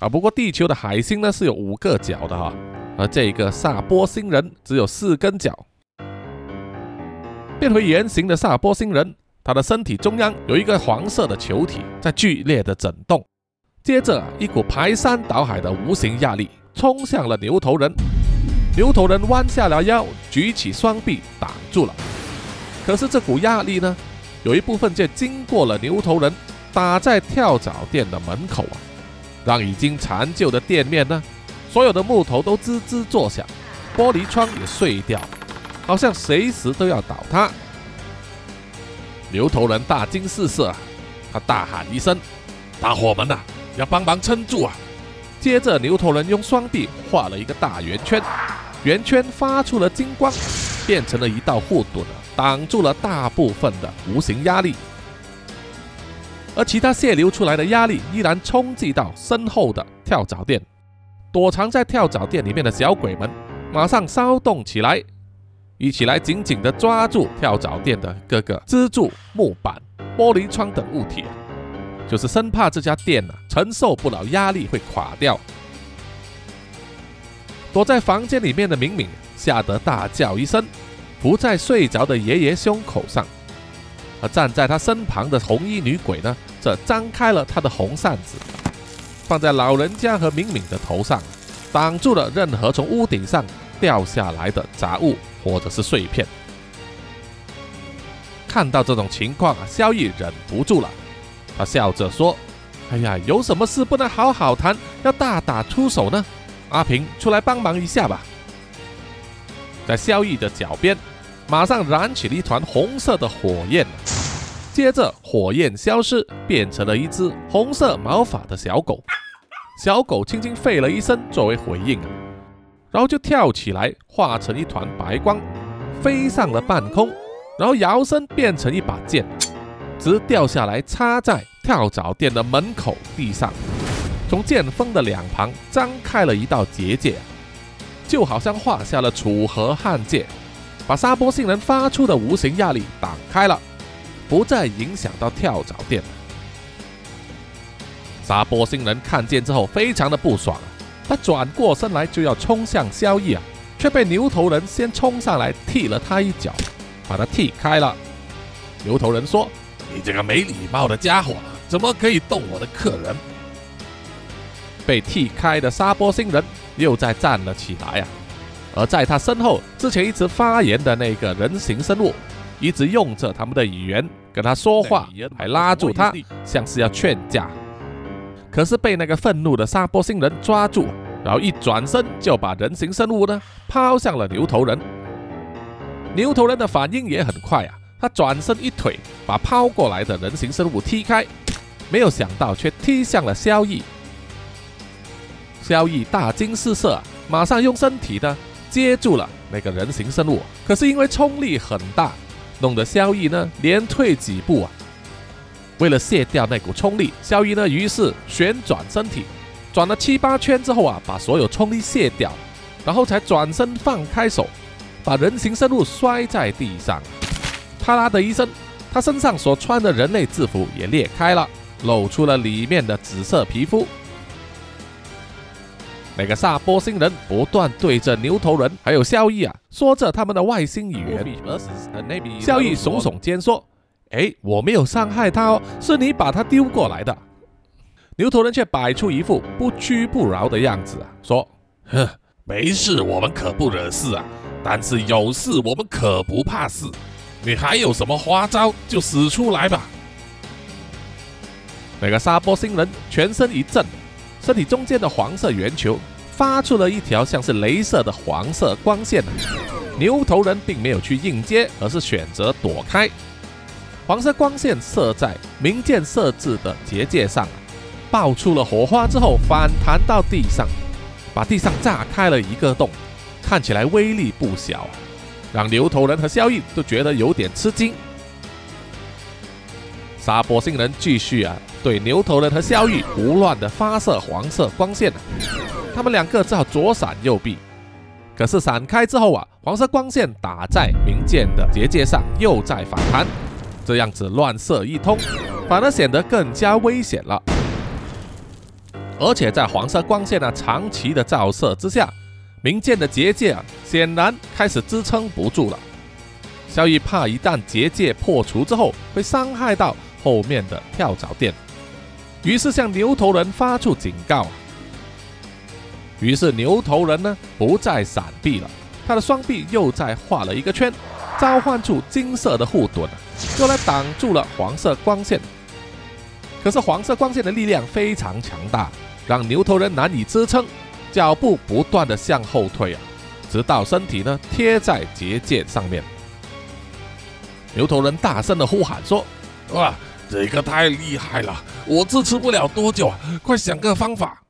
啊！不过地球的海星呢是有五个角的哈，而这个萨波星人只有四根脚。变回原形的萨波星人，他的身体中央有一个黄色的球体在剧烈的震动，接着一股排山倒海的无形压力。冲向了牛头人，牛头人弯下了腰，举起双臂打住了。可是这股压力呢，有一部分却经过了牛头人，打在跳蚤店的门口啊，让已经残旧的店面呢，所有的木头都吱吱作响，玻璃窗也碎掉，好像随时都要倒塌。牛头人大惊失色啊，他大喊一声：“大伙们呐，要帮忙撑住啊！”接着，牛头人用双臂画了一个大圆圈，圆圈发出了金光，变成了一道护盾，挡住了大部分的无形压力。而其他泄流出来的压力依然冲击到身后的跳蚤店，躲藏在跳蚤店里面的小鬼们马上骚动起来，一起来紧紧地抓住跳蚤店的各个支柱、木板、玻璃窗等物体。就是生怕这家店呐承受不了压力会垮掉。躲在房间里面的敏敏吓得大叫一声，伏在睡着的爷爷胸口上。而站在他身旁的红衣女鬼呢，则张开了她的红扇子，放在老人家和敏敏的头上，挡住了任何从屋顶上掉下来的杂物或者是碎片。看到这种情况，萧逸忍不住了。他笑着说：“哎呀，有什么事不能好好谈，要大打出手呢？阿平，出来帮忙一下吧。”在萧逸的脚边，马上燃起了一团红色的火焰，接着火焰消失，变成了一只红色毛发的小狗。小狗轻轻吠了一声作为回应，然后就跳起来，化成一团白光，飞上了半空，然后摇身变成一把剑。直掉下来，插在跳蚤店的门口地上，从剑锋的两旁张开了一道结界，就好像画下了楚河汉界，把沙波星人发出的无形压力挡开了，不再影响到跳蚤店。沙波星人看见之后非常的不爽，他转过身来就要冲向萧逸啊，却被牛头人先冲上来踢了他一脚，把他踢开了。牛头人说。你这个没礼貌的家伙，怎么可以动我的客人？被踢开的沙波星人又在站了起来啊！而在他身后，之前一直发言的那个人形生物，一直用着他们的语言跟他说话，还拉住他，像是要劝架。可是被那个愤怒的沙波星人抓住，然后一转身就把人形生物呢抛向了牛头人。牛头人的反应也很快啊！他转身一腿把抛过来的人形生物踢开，没有想到却踢向了萧逸。萧逸大惊失色，马上用身体呢接住了那个人形生物。可是因为冲力很大，弄得萧逸呢连退几步啊，为了卸掉那股冲力，萧逸呢于是旋转身体，转了七八圈之后啊，把所有冲力卸掉，然后才转身放开手，把人形生物摔在地上。啪啦的一声，他身上所穿的人类制服也裂开了，露出了里面的紫色皮肤。那个萨波星人不断对着牛头人还有萧逸啊说着他们的外星语言。萧逸耸耸肩说：“哎，我没有伤害他哦，是你把他丢过来的。”牛头人却摆出一副不屈不挠的样子啊，说：“哼，没事，我们可不惹事啊。但是有事，我们可不怕事。你还有什么花招，就使出来吧。”那个沙波星人全身一震，身体中间的黄色圆球发出了一条像是镭射的黄色光线。牛头人并没有去应接，而是选择躲开。黄色光线射在明剑设置的结界上，爆出了火花之后反弹到地上，把地上炸开了一个洞，看起来威力不小，让牛头人和萧逸都觉得有点吃惊。沙波星人继续啊，对牛头人和萧逸胡乱的发射黄色光线，他们两个只好左闪右避。可是闪开之后啊，黄色光线打在明剑的结界上，又在反弹，这样子乱射一通，反而显得更加危险了。而且在黄色光线的长期的照射之下，明剑的结界啊，显然开始支撑不住了。萧逸怕一旦结界破除之后，会伤害到后面的跳蚤店，于是向牛头人发出警告。于是牛头人呢不再闪避了，他的双臂又再画了一个圈，召唤出金色的护盾，用来挡住了黄色光线。可是黄色光线的力量非常强大，让牛头人难以支撑，脚步不断的向后退啊，直到身体呢贴在结界上面。牛头人大声的呼喊说：“哇，这个太厉害了，我支持不了多久啊，快想个方法！”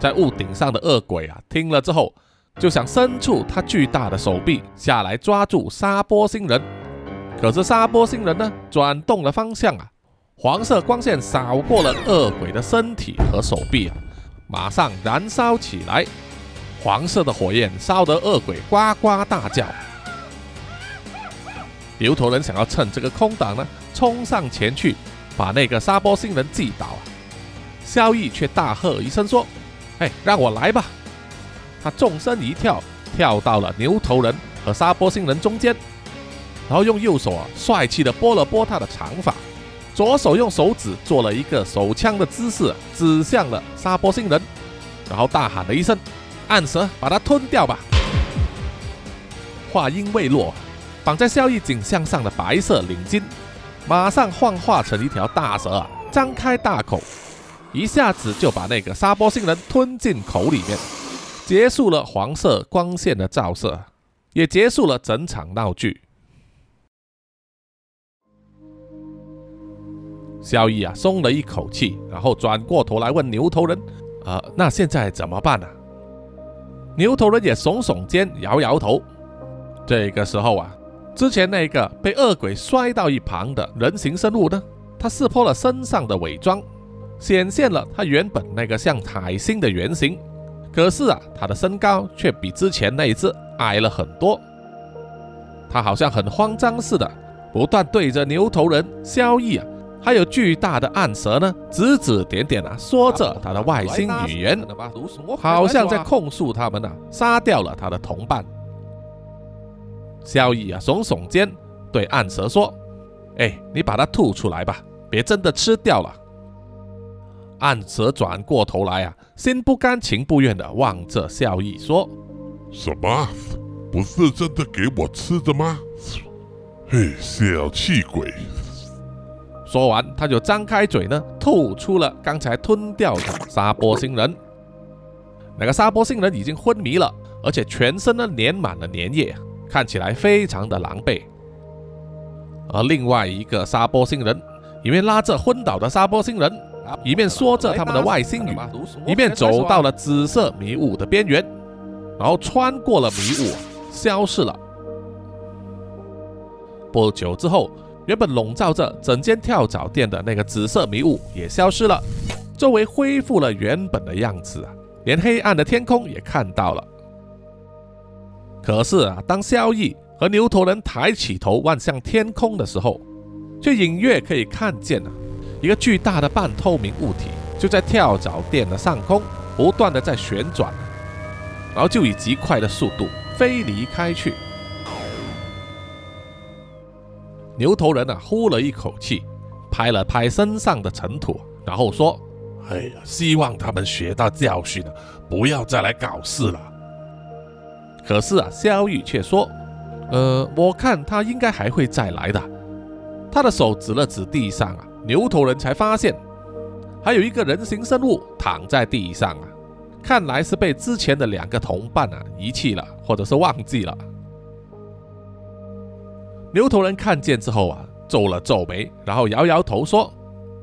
在屋顶上的恶鬼啊，听了之后就想伸出他巨大的手臂下来抓住沙波星人，可是沙波星人呢转动了方向啊，黄色光线扫过了恶鬼的身体和手臂啊，马上燃烧起来，黄色的火焰烧得恶鬼呱呱大叫。牛头人想要趁这个空档呢，冲上前去把那个沙波星人击倒啊，萧逸却大喝一声说。哎，让我来吧！他纵身一跳，跳到了牛头人和沙波星人中间，然后用右手啊帅气的拨了拨他的长发，左手用手指做了一个手枪的姿势，指向了沙波星人，然后大喊了一声：“暗蛇，把它吞掉吧！”话音未落，绑在萧逸颈项上的白色领巾马上幻化成一条大蛇啊，张开大口。一下子就把那个沙波星人吞进口里面，结束了黄色光线的照射，也结束了整场闹剧。萧逸啊，松了一口气，然后转过头来问牛头人：“啊，那现在怎么办呢？”牛头人也耸耸肩，摇摇头。这个时候啊，之前那个被恶鬼摔到一旁的人形生物呢，他撕破了身上的伪装。显现了他原本那个像海星的原型，可是啊，他的身高却比之前那一只矮了很多。他好像很慌张似的，不断对着牛头人、萧逸啊，还有巨大的暗蛇呢，指指点点啊，说着他的外星语言，好像在控诉他们呐，杀掉了他的同伴。萧逸啊，耸耸肩，对暗蛇说：“哎，你把它吐出来吧，别真的吃掉了。”暗蛇转过头来啊，心不甘情不愿的望着萧逸说：“什么？不是真的给我吃的吗？嘿，小气鬼！”说完，他就张开嘴呢，吐出了刚才吞掉的沙波星人。那个沙波星人已经昏迷了，而且全身呢粘满了粘液，看起来非常的狼狈。而另外一个沙波星人，一面拉着昏倒的沙波星人。一面说着他们的外星语，一面走到了紫色迷雾的边缘，然后穿过了迷雾，消失了。不久之后，原本笼罩着整间跳蚤店的那个紫色迷雾也消失了，周围恢复了原本的样子，连黑暗的天空也看到了。可是啊，当萧逸和牛头人抬起头望向天空的时候，却隐约可以看见啊，一个巨大的半透明物体就在跳蚤店的上空不断的在旋转，然后就以极快的速度飞离开去。牛头人啊，呼了一口气，拍了拍身上的尘土，然后说：“哎呀，希望他们学到教训了，不要再来搞事了。”可是啊，萧玉却说：“呃，我看他应该还会再来的。”他的手指了指地上啊，牛头人才发现还有一个人形生物躺在地上啊，看来是被之前的两个同伴啊遗弃了，或者是忘记了。牛头人看见之后啊，皱了皱眉，然后摇摇头说：“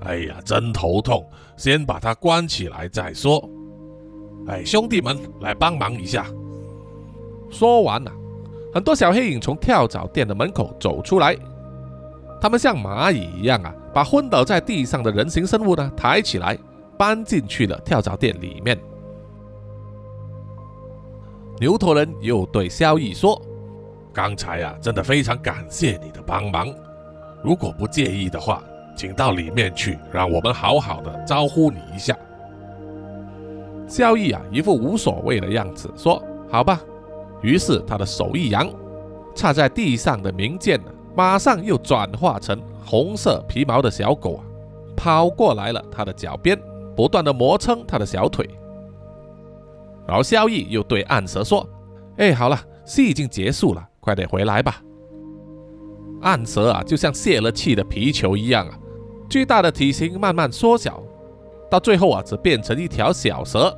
哎呀，真头痛，先把他关起来再说。”哎，兄弟们，来帮忙一下。说完了，很多小黑影从跳蚤店的门口走出来，他们像蚂蚁一样啊，把昏倒在地上的人形生物呢抬起来，搬进去了跳蚤店里面。牛头人又对萧逸说。刚才啊，真的非常感谢你的帮忙。如果不介意的话，请到里面去，让我们好好的招呼你一下。萧逸啊，一副无所谓的样子，说：“好吧。”于是他的手一扬，插在地上的名剑马上又转化成红色皮毛的小狗啊，跑过来了他的脚边，不断的磨蹭他的小腿。然后萧逸又对暗蛇说：“哎，好了，戏已经结束了。”快点回来吧！暗蛇啊，就像泄了气的皮球一样啊，巨大的体型慢慢缩小，到最后啊，只变成一条小蛇，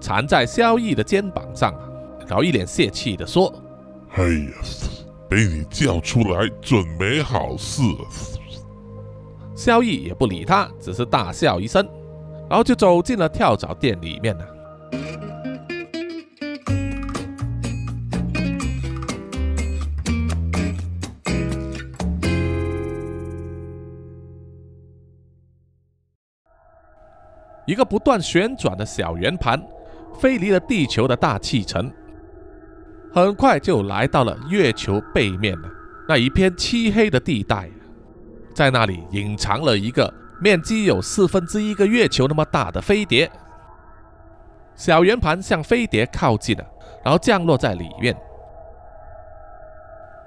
缠在萧逸的肩膀上，然后一脸泄气的说：“哎呀，被你叫出来准没好事。”萧逸也不理他，只是大笑一声，然后就走进了跳蚤店里面了。一个不断旋转的小圆盘飞离了地球的大气层，很快就来到了月球背面的那一片漆黑的地带，在那里隐藏了一个面积有四分之一个月球那么大的飞碟。小圆盘向飞碟靠近了，然后降落在里面。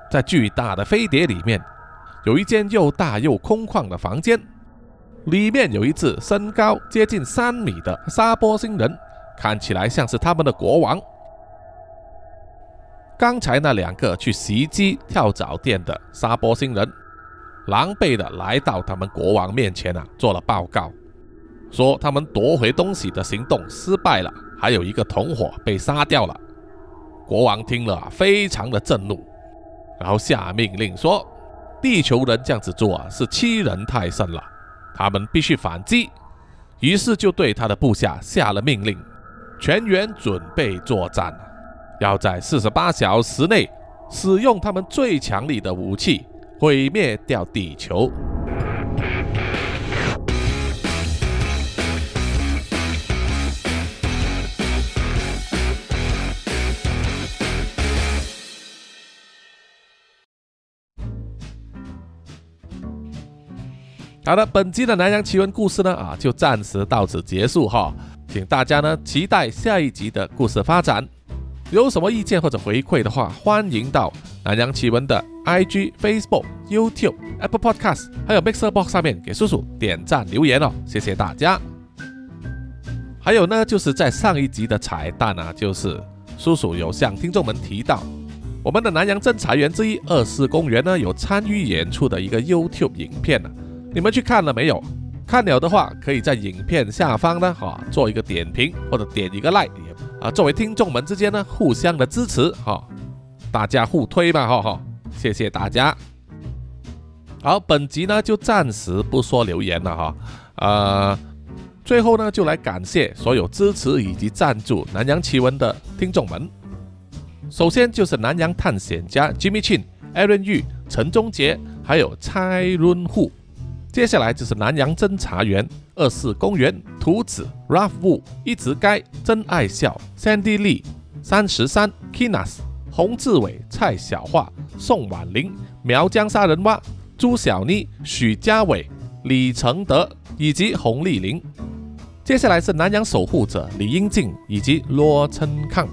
在巨大的飞碟里面，有一间又大又空旷的房间。里面有一只身高接近三米的沙波星人，看起来像是他们的国王。刚才那两个去袭击跳蚤店的沙波星人，狼狈的来到他们国王面前啊，做了报告，说他们夺回东西的行动失败了，还有一个同伙被杀掉了。国王听了啊非常的震怒，然后下命令说：“地球人这样子做啊，是欺人太甚了。”他们必须反击，于是就对他的部下下了命令，全员准备作战，要在四十八小时内使用他们最强力的武器，毁灭掉地球。好的，本期的南洋奇闻故事呢啊，就暂时到此结束哈，请大家呢期待下一集的故事发展。有什么意见或者回馈的话，欢迎到南洋奇闻的 IG、Facebook、YouTube、Apple Podcast 还有 Mixer Box 上面给叔叔点赞留言哦，谢谢大家。还有呢，就是在上一集的彩蛋啊，就是叔叔有向听众们提到，我们的南洋真财源之一二四公园呢有参与演出的一个 YouTube 影片呢。你们去看了没有？看了的话，可以在影片下方呢，哈，做一个点评或者点一个 like，啊，作为听众们之间呢，互相的支持，哈，大家互推嘛，哈哈，谢谢大家。好，本集呢就暂时不说留言了，哈，呃，最后呢就来感谢所有支持以及赞助南洋奇闻的听众们。首先就是南洋探险家 Jimmy Chin、Aaron Yu、陈忠杰。还有蔡润户。接下来就是南洋侦查员二四公园图子 Ralph Wu 一直该真爱笑 Sandy Lee 三十三 Kinas 洪志伟蔡小桦宋婉玲苗疆杀人蛙朱小妮许家伟李承德以及洪丽玲。接下来是南洋守护者李英静以及罗琛康，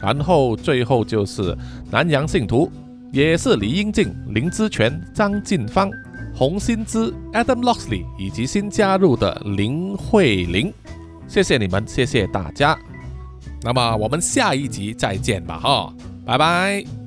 然后最后就是南洋信徒，也是李英静、林之权、张晋芳。洪欣之、Adam Locksley 以及新加入的林慧玲，谢谢你们，谢谢大家。那么我们下一集再见吧，哈，拜拜。